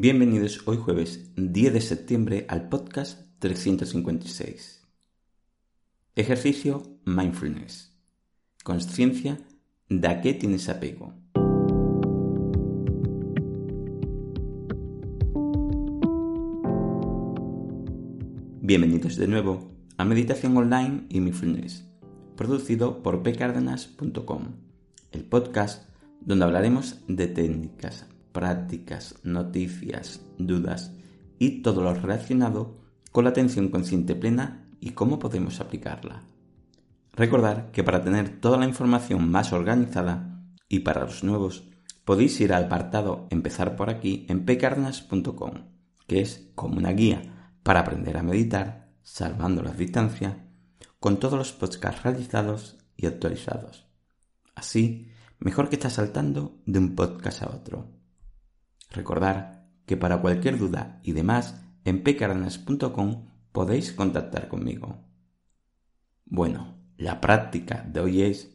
Bienvenidos hoy jueves 10 de septiembre al podcast 356. Ejercicio Mindfulness. Consciencia de a qué tienes apego. Bienvenidos de nuevo a Meditación Online y Mindfulness, producido por pcardenas.com, el podcast donde hablaremos de técnicas prácticas, noticias, dudas y todo lo relacionado con la atención consciente plena y cómo podemos aplicarla. Recordar que para tener toda la información más organizada y para los nuevos podéis ir al apartado Empezar por aquí en pecarnas.com, que es como una guía para aprender a meditar, salvando la distancia, con todos los podcasts realizados y actualizados. Así, mejor que estar saltando de un podcast a otro. Recordar que para cualquier duda y demás en pecaranas.com podéis contactar conmigo. Bueno, la práctica de hoy es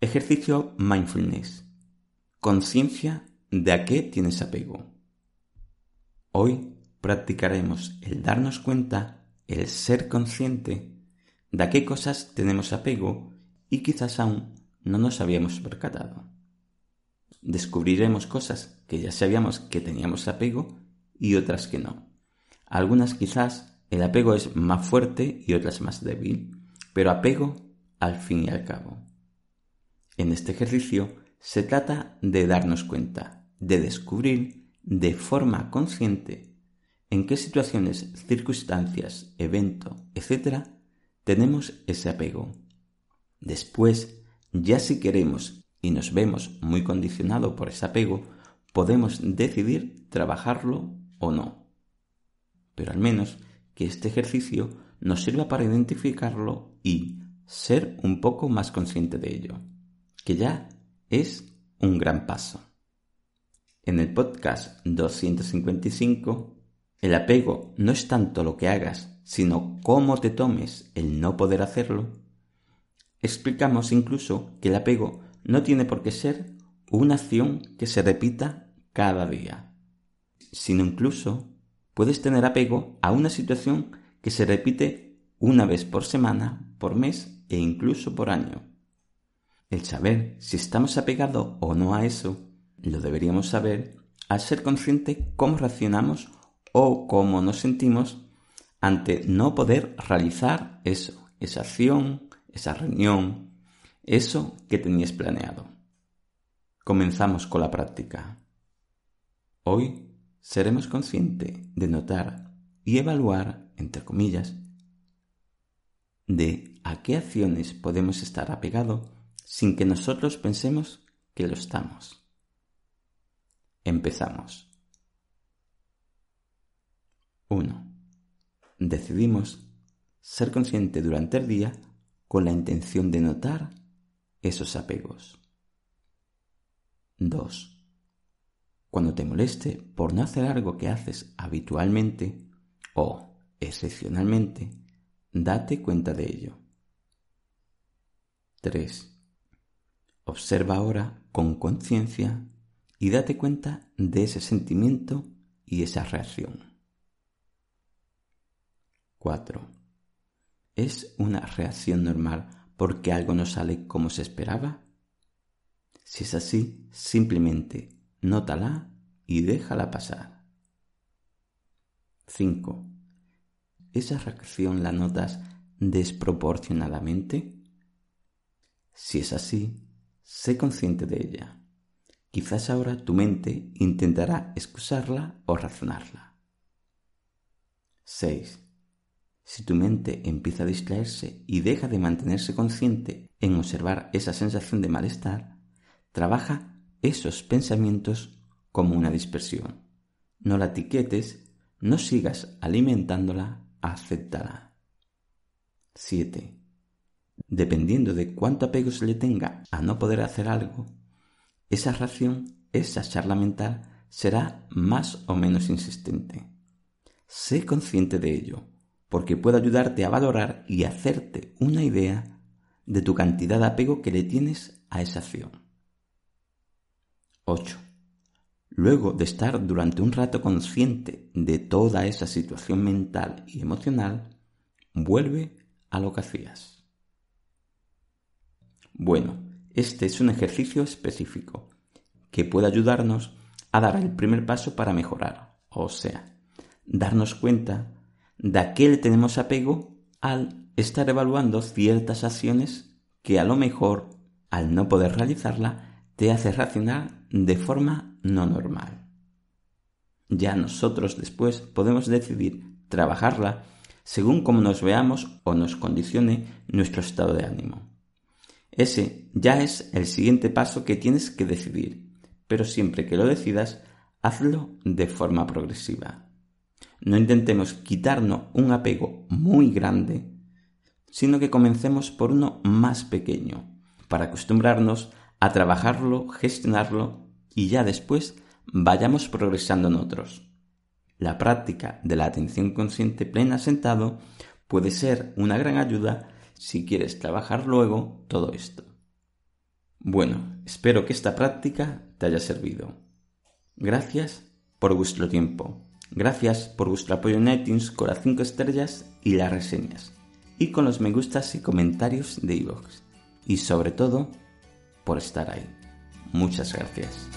ejercicio mindfulness. Conciencia de a qué tienes apego. Hoy practicaremos el darnos cuenta, el ser consciente de a qué cosas tenemos apego y quizás aún no nos habíamos percatado descubriremos cosas que ya sabíamos que teníamos apego y otras que no. Algunas quizás el apego es más fuerte y otras más débil, pero apego al fin y al cabo. En este ejercicio se trata de darnos cuenta, de descubrir de forma consciente en qué situaciones, circunstancias, evento, etc., tenemos ese apego. Después, ya si queremos y nos vemos muy condicionados por ese apego, podemos decidir trabajarlo o no. Pero al menos que este ejercicio nos sirva para identificarlo y ser un poco más consciente de ello, que ya es un gran paso. En el podcast 255, el apego no es tanto lo que hagas, sino cómo te tomes el no poder hacerlo, explicamos incluso que el apego no tiene por qué ser una acción que se repita cada día, sino incluso puedes tener apego a una situación que se repite una vez por semana, por mes e incluso por año. El saber si estamos apegados o no a eso, lo deberíamos saber al ser consciente cómo reaccionamos o cómo nos sentimos ante no poder realizar eso, esa acción, esa reunión, eso que tenías planeado. Comenzamos con la práctica. Hoy seremos conscientes de notar y evaluar, entre comillas, de a qué acciones podemos estar apegados sin que nosotros pensemos que lo estamos. Empezamos. 1. Decidimos ser consciente durante el día con la intención de notar esos apegos. 2. Cuando te moleste por no hacer algo que haces habitualmente o excepcionalmente, date cuenta de ello. 3. Observa ahora con conciencia y date cuenta de ese sentimiento y esa reacción. 4. Es una reacción normal porque algo no sale como se esperaba? Si es así, simplemente nótala y déjala pasar. 5. ¿Esa reacción la notas desproporcionadamente? Si es así, sé consciente de ella. Quizás ahora tu mente intentará excusarla o razonarla. 6. Si tu mente empieza a distraerse y deja de mantenerse consciente en observar esa sensación de malestar, trabaja esos pensamientos como una dispersión. No la etiquetes, no sigas alimentándola, acéptala. 7. Dependiendo de cuánto apego se le tenga a no poder hacer algo, esa reacción, esa charla mental, será más o menos insistente. Sé consciente de ello porque puede ayudarte a valorar y hacerte una idea de tu cantidad de apego que le tienes a esa acción. 8. Luego de estar durante un rato consciente de toda esa situación mental y emocional, vuelve a lo que hacías. Bueno, este es un ejercicio específico que puede ayudarnos a dar el primer paso para mejorar, o sea, darnos cuenta de a qué le tenemos apego al estar evaluando ciertas acciones que a lo mejor, al no poder realizarla, te hace racionar de forma no normal. Ya nosotros después podemos decidir trabajarla según cómo nos veamos o nos condicione nuestro estado de ánimo. Ese ya es el siguiente paso que tienes que decidir, pero siempre que lo decidas, hazlo de forma progresiva. No intentemos quitarnos un apego muy grande, sino que comencemos por uno más pequeño, para acostumbrarnos a trabajarlo, gestionarlo y ya después vayamos progresando en otros. La práctica de la atención consciente plena sentado puede ser una gran ayuda si quieres trabajar luego todo esto. Bueno, espero que esta práctica te haya servido. Gracias por vuestro tiempo. Gracias por vuestro apoyo en iTunes con las 5 estrellas y las reseñas. Y con los me gustas y comentarios de iVoox. Y sobre todo, por estar ahí. Muchas gracias.